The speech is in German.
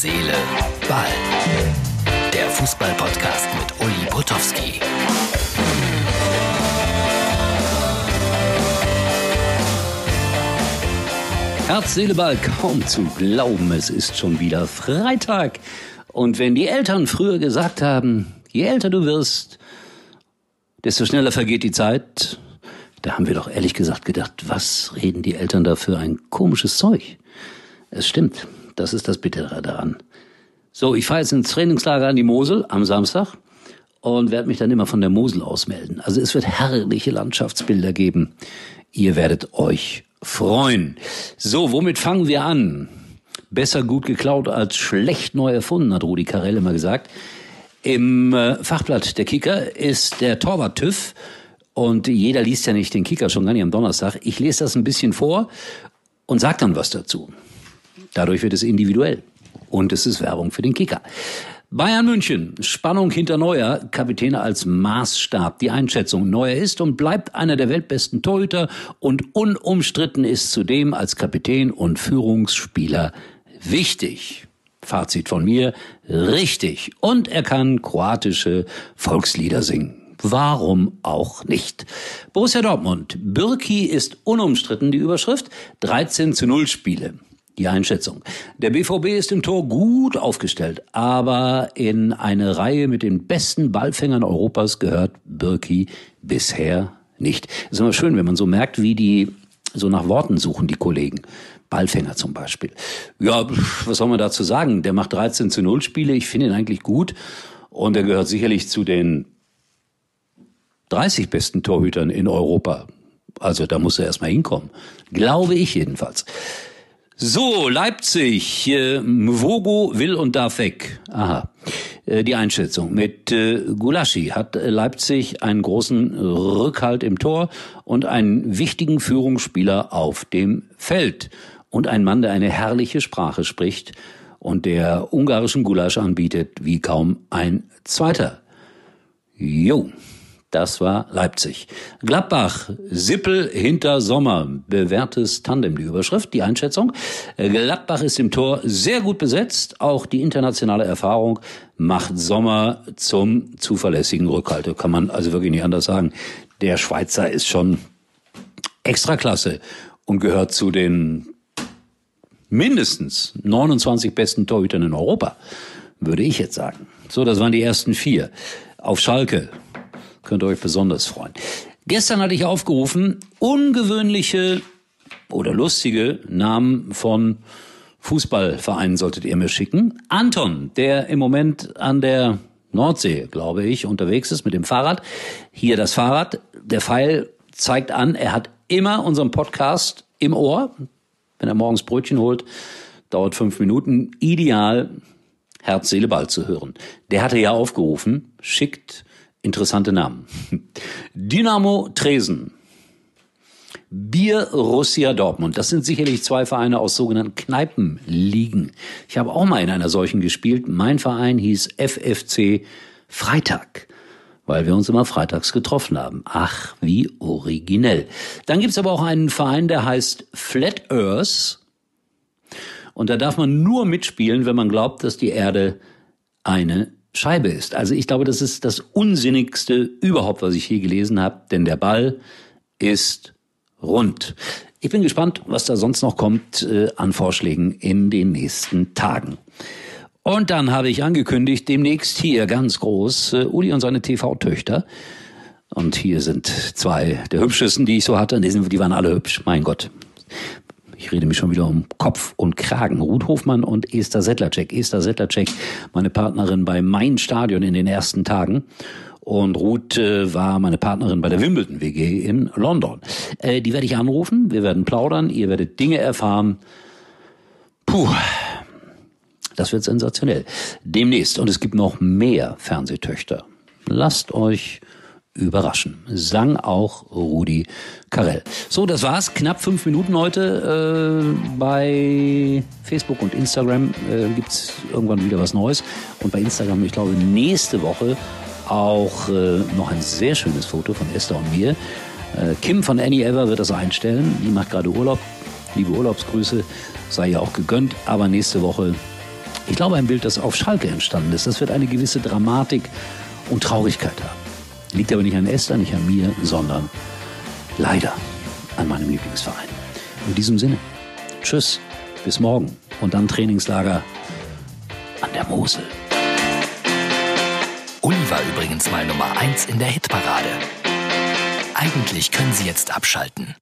Seele, Ball. Der Fußball-Podcast mit Uli Potowski. Herz, Seele, Ball, kaum zu glauben, es ist schon wieder Freitag. Und wenn die Eltern früher gesagt haben, je älter du wirst, desto schneller vergeht die Zeit, da haben wir doch ehrlich gesagt gedacht, was reden die Eltern da für ein komisches Zeug? Es stimmt, das ist das Bittere daran. So, ich fahre jetzt ins Trainingslager an die Mosel am Samstag und werde mich dann immer von der Mosel ausmelden. Also es wird herrliche Landschaftsbilder geben. Ihr werdet euch freuen. So, womit fangen wir an? Besser gut geklaut als schlecht neu erfunden, hat Rudi Carell immer gesagt. Im äh, Fachblatt der Kicker ist der Torwart TÜV und jeder liest ja nicht den Kicker, schon gar nicht am Donnerstag. Ich lese das ein bisschen vor und sage dann was dazu. Dadurch wird es individuell. Und es ist Werbung für den Kicker. Bayern München, Spannung hinter Neuer, Kapitäne als Maßstab. Die Einschätzung, Neuer ist und bleibt einer der weltbesten Torhüter und unumstritten ist zudem als Kapitän und Führungsspieler wichtig. Fazit von mir, richtig. Und er kann kroatische Volkslieder singen. Warum auch nicht? Borussia Dortmund. Birki ist unumstritten die Überschrift. 13 zu 0 Spiele. Die Einschätzung. Der BVB ist im Tor gut aufgestellt, aber in eine Reihe mit den besten Ballfängern Europas gehört Birki bisher nicht. Ist immer schön, wenn man so merkt, wie die so nach Worten suchen, die Kollegen. Ballfänger zum Beispiel. Ja, was soll man dazu sagen? Der macht 13 zu 0 Spiele. Ich finde ihn eigentlich gut. Und er gehört sicherlich zu den 30 besten Torhütern in Europa. Also da muss er erstmal hinkommen. Glaube ich jedenfalls. So, Leipzig. Äh, Mvogo will und darf weg. Aha. Äh, die Einschätzung. Mit äh, Gulaschi hat Leipzig einen großen Rückhalt im Tor und einen wichtigen Führungsspieler auf dem Feld. Und ein Mann, der eine herrliche Sprache spricht und der ungarischen Gulasch anbietet wie kaum ein zweiter. Jo. Das war Leipzig. Gladbach, Sippel hinter Sommer. Bewährtes Tandem, die Überschrift, die Einschätzung. Gladbach ist im Tor sehr gut besetzt. Auch die internationale Erfahrung macht Sommer zum zuverlässigen Rückhalter. Kann man also wirklich nicht anders sagen. Der Schweizer ist schon extraklasse und gehört zu den mindestens 29 besten Torhütern in Europa, würde ich jetzt sagen. So, das waren die ersten vier. Auf Schalke Könnt ihr euch besonders freuen. Gestern hatte ich aufgerufen, ungewöhnliche oder lustige Namen von Fußballvereinen solltet ihr mir schicken. Anton, der im Moment an der Nordsee, glaube ich, unterwegs ist mit dem Fahrrad. Hier das Fahrrad. Der Pfeil zeigt an, er hat immer unseren Podcast im Ohr. Wenn er morgens Brötchen holt, dauert fünf Minuten. Ideal, Herz, Seele, Ball zu hören. Der hatte ja aufgerufen, schickt Interessante Namen. Dynamo Tresen. Bier Russia Dortmund. Das sind sicherlich zwei Vereine aus sogenannten Kneipenligen. Ich habe auch mal in einer solchen gespielt. Mein Verein hieß FFC Freitag, weil wir uns immer freitags getroffen haben. Ach, wie originell. Dann gibt's aber auch einen Verein, der heißt Flat Earth. Und da darf man nur mitspielen, wenn man glaubt, dass die Erde eine Scheibe ist. Also ich glaube, das ist das Unsinnigste überhaupt, was ich je gelesen habe, denn der Ball ist rund. Ich bin gespannt, was da sonst noch kommt äh, an Vorschlägen in den nächsten Tagen. Und dann habe ich angekündigt, demnächst hier ganz groß äh, Uli und seine TV-Töchter. Und hier sind zwei der hübschesten, die ich so hatte. Die waren alle hübsch, mein Gott. Ich rede mich schon wieder um Kopf und Kragen. Ruth Hofmann und Esther Settlercheck. Esther Settlercheck, meine Partnerin bei Mein Stadion in den ersten Tagen. Und Ruth äh, war meine Partnerin bei der Wimbledon WG in London. Äh, die werde ich anrufen, wir werden plaudern, ihr werdet Dinge erfahren. Puh, das wird sensationell. Demnächst. Und es gibt noch mehr Fernsehtöchter. Lasst euch überraschen. Sang auch Rudi Carell. So, das war's. Knapp fünf Minuten heute. Äh, bei Facebook und Instagram äh, gibt's irgendwann wieder was Neues. Und bei Instagram, ich glaube, nächste Woche auch äh, noch ein sehr schönes Foto von Esther und mir. Äh, Kim von Annie Ever wird das einstellen. Die macht gerade Urlaub. Liebe Urlaubsgrüße, sei ja auch gegönnt. Aber nächste Woche Ich glaube, ein Bild, das auf Schalke entstanden ist, das wird eine gewisse Dramatik und Traurigkeit haben. Liegt aber nicht an Esther, nicht an mir, sondern leider an meinem Lieblingsverein. In diesem Sinne, tschüss, bis morgen und dann Trainingslager an der Mosel. Uli war übrigens mal Nummer 1 in der Hitparade. Eigentlich können Sie jetzt abschalten.